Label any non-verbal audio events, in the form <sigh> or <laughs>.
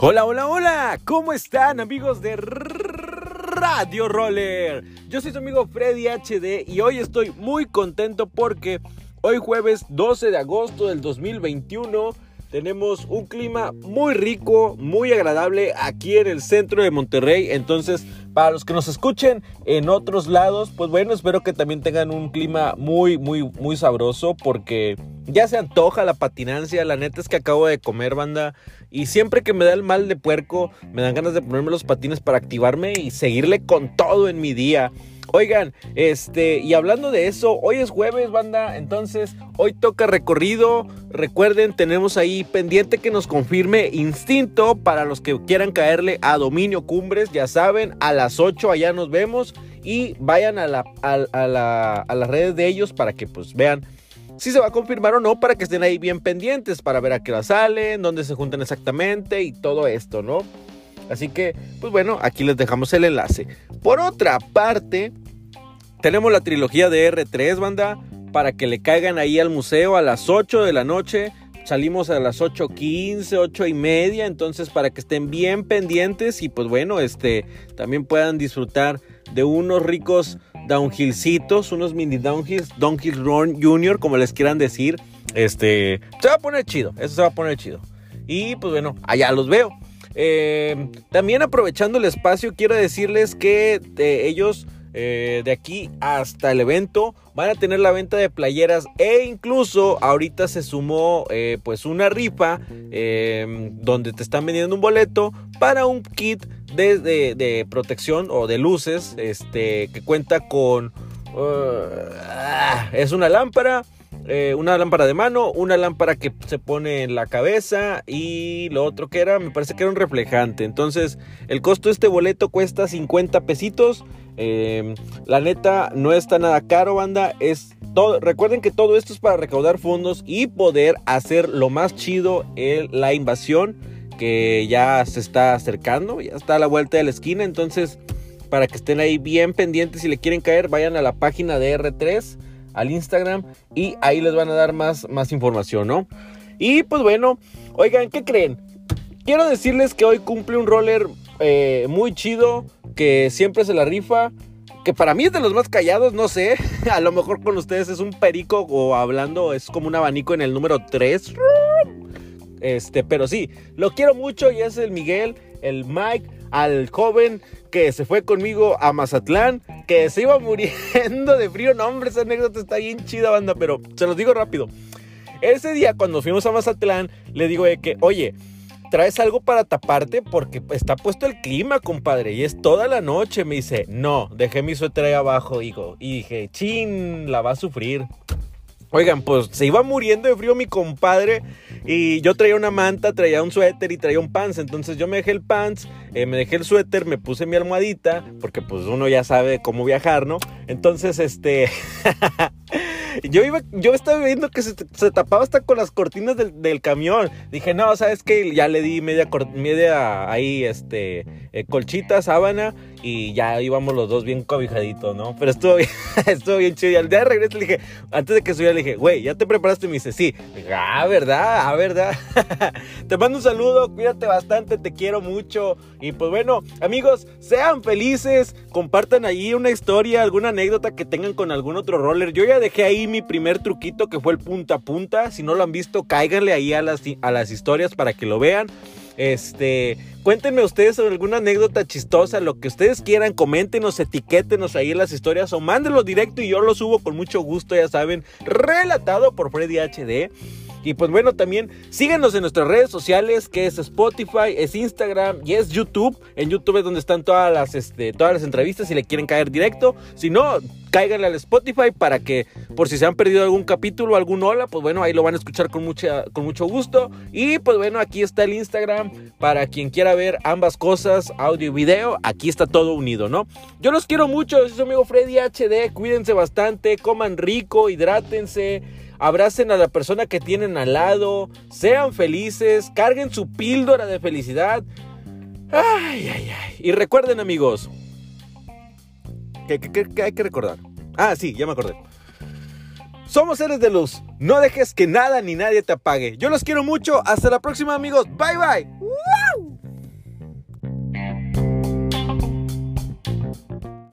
Hola, hola, hola, ¿cómo están amigos de Radio Roller? Yo soy su amigo Freddy HD y hoy estoy muy contento porque hoy jueves 12 de agosto del 2021 tenemos un clima muy rico, muy agradable aquí en el centro de Monterrey. Entonces, para los que nos escuchen en otros lados, pues bueno, espero que también tengan un clima muy, muy, muy sabroso porque ya se antoja la patinancia. La neta es que acabo de comer, banda. Y siempre que me da el mal de puerco, me dan ganas de ponerme los patines para activarme y seguirle con todo en mi día. Oigan, este, y hablando de eso, hoy es jueves, banda, entonces hoy toca recorrido. Recuerden, tenemos ahí pendiente que nos confirme Instinto para los que quieran caerle a Dominio Cumbres, ya saben, a las 8 allá nos vemos y vayan a, la, a, las redes de ellos para que pues vean si se va a confirmar o no, para que estén ahí bien pendientes, para ver a qué hora salen, dónde se juntan exactamente y todo esto, ¿no? Así que, pues bueno, aquí les dejamos el enlace. Por otra parte, tenemos la trilogía de R3, banda, para que le caigan ahí al museo a las 8 de la noche. Salimos a las 8.15, 8 y media, entonces para que estén bien pendientes y pues bueno, este, también puedan disfrutar de unos ricos downhillcitos, unos mini downhills, downhill run junior, como les quieran decir. Este, se va a poner chido, eso se va a poner chido. Y pues bueno, allá los veo. Eh, también aprovechando el espacio, quiero decirles que eh, ellos eh, de aquí hasta el evento van a tener la venta de playeras e incluso ahorita se sumó pues una rifa donde te están vendiendo un boleto para un kit de, de, protección o de luces este, que cuenta con... Uh, es una lámpara eh, una lámpara de mano, una lámpara que se pone en la cabeza y lo otro que era, me parece que era un reflejante. Entonces, el costo de este boleto cuesta 50 pesitos. Eh, la neta no está nada caro, banda. Es todo. Recuerden que todo esto es para recaudar fondos y poder hacer lo más chido en la invasión que ya se está acercando, ya está a la vuelta de la esquina. Entonces, para que estén ahí bien pendientes, si le quieren caer, vayan a la página de R3 al Instagram y ahí les van a dar más, más información, ¿no? Y pues bueno, oigan, ¿qué creen? Quiero decirles que hoy cumple un roller eh, muy chido, que siempre se la rifa, que para mí es de los más callados, no sé, <laughs> a lo mejor con ustedes es un perico o hablando es como un abanico en el número 3. Este, pero sí, lo quiero mucho y es el Miguel, el Mike, al joven que se fue conmigo a Mazatlán, que se iba <laughs> muriendo de frío. No, hombre, esa anécdota está bien chida, banda, pero se los digo rápido. Ese día, cuando fuimos a Mazatlán, le digo de que, oye, ¿traes algo para taparte? Porque está puesto el clima, compadre, y es toda la noche. Me dice, no, dejé mi suéter ahí abajo, hijo. Y dije, chin, la va a sufrir. Oigan, pues se iba muriendo de frío mi compadre y yo traía una manta, traía un suéter y traía un pants. Entonces yo me dejé el pants, eh, me dejé el suéter, me puse mi almohadita, porque pues uno ya sabe cómo viajar, ¿no? Entonces, este... <laughs> yo iba, yo estaba viendo que se, tapaba hasta con las cortinas del, camión. Dije, no, ¿sabes qué? Ya le di media, media ahí, este, eh, colchita, sábana y ya íbamos los dos bien cobijaditos, ¿no? Pero estuvo bien, <laughs> estuvo bien chido. Y al día de regreso le dije, antes de que subiera, le dije, güey, ¿ya te preparaste? Y me dice, sí. ah, ¿verdad? Ah, ¿verdad? <laughs> te mando un saludo, cuídate bastante, te quiero mucho. Y pues bueno, amigos, sean felices, compartan ahí una historia, alguna anécdota que tengan con algún otro roller. Yo ya dejé ahí mi primer truquito que fue el punta a punta. Si no lo han visto, cáiganle ahí a las, a las historias para que lo vean. Este, cuéntenme ustedes sobre alguna anécdota chistosa, lo que ustedes quieran, coméntenos, etiquétenos ahí en las historias o mándenlo directo y yo lo subo con mucho gusto, ya saben, relatado por Freddy HD. Y pues bueno, también síguenos en nuestras redes sociales, que es Spotify, es Instagram y es YouTube. En YouTube es donde están todas las, este, todas las entrevistas si le quieren caer directo. Si no, cáiganle al Spotify para que por si se han perdido algún capítulo, algún hola, pues bueno, ahí lo van a escuchar con, mucha, con mucho gusto. Y pues bueno, aquí está el Instagram para quien quiera ver ambas cosas, audio y video, aquí está todo unido, ¿no? Yo los quiero mucho, soy su amigo Freddy HD, cuídense bastante, coman rico, hidrátense abracen a la persona que tienen al lado, sean felices, carguen su píldora de felicidad. Ay, ay, ay. Y recuerden amigos, ¿Qué, hay que recordar? Ah, sí, ya me acordé. Somos seres de luz. No dejes que nada ni nadie te apague. Yo los quiero mucho. Hasta la próxima, amigos. Bye, bye.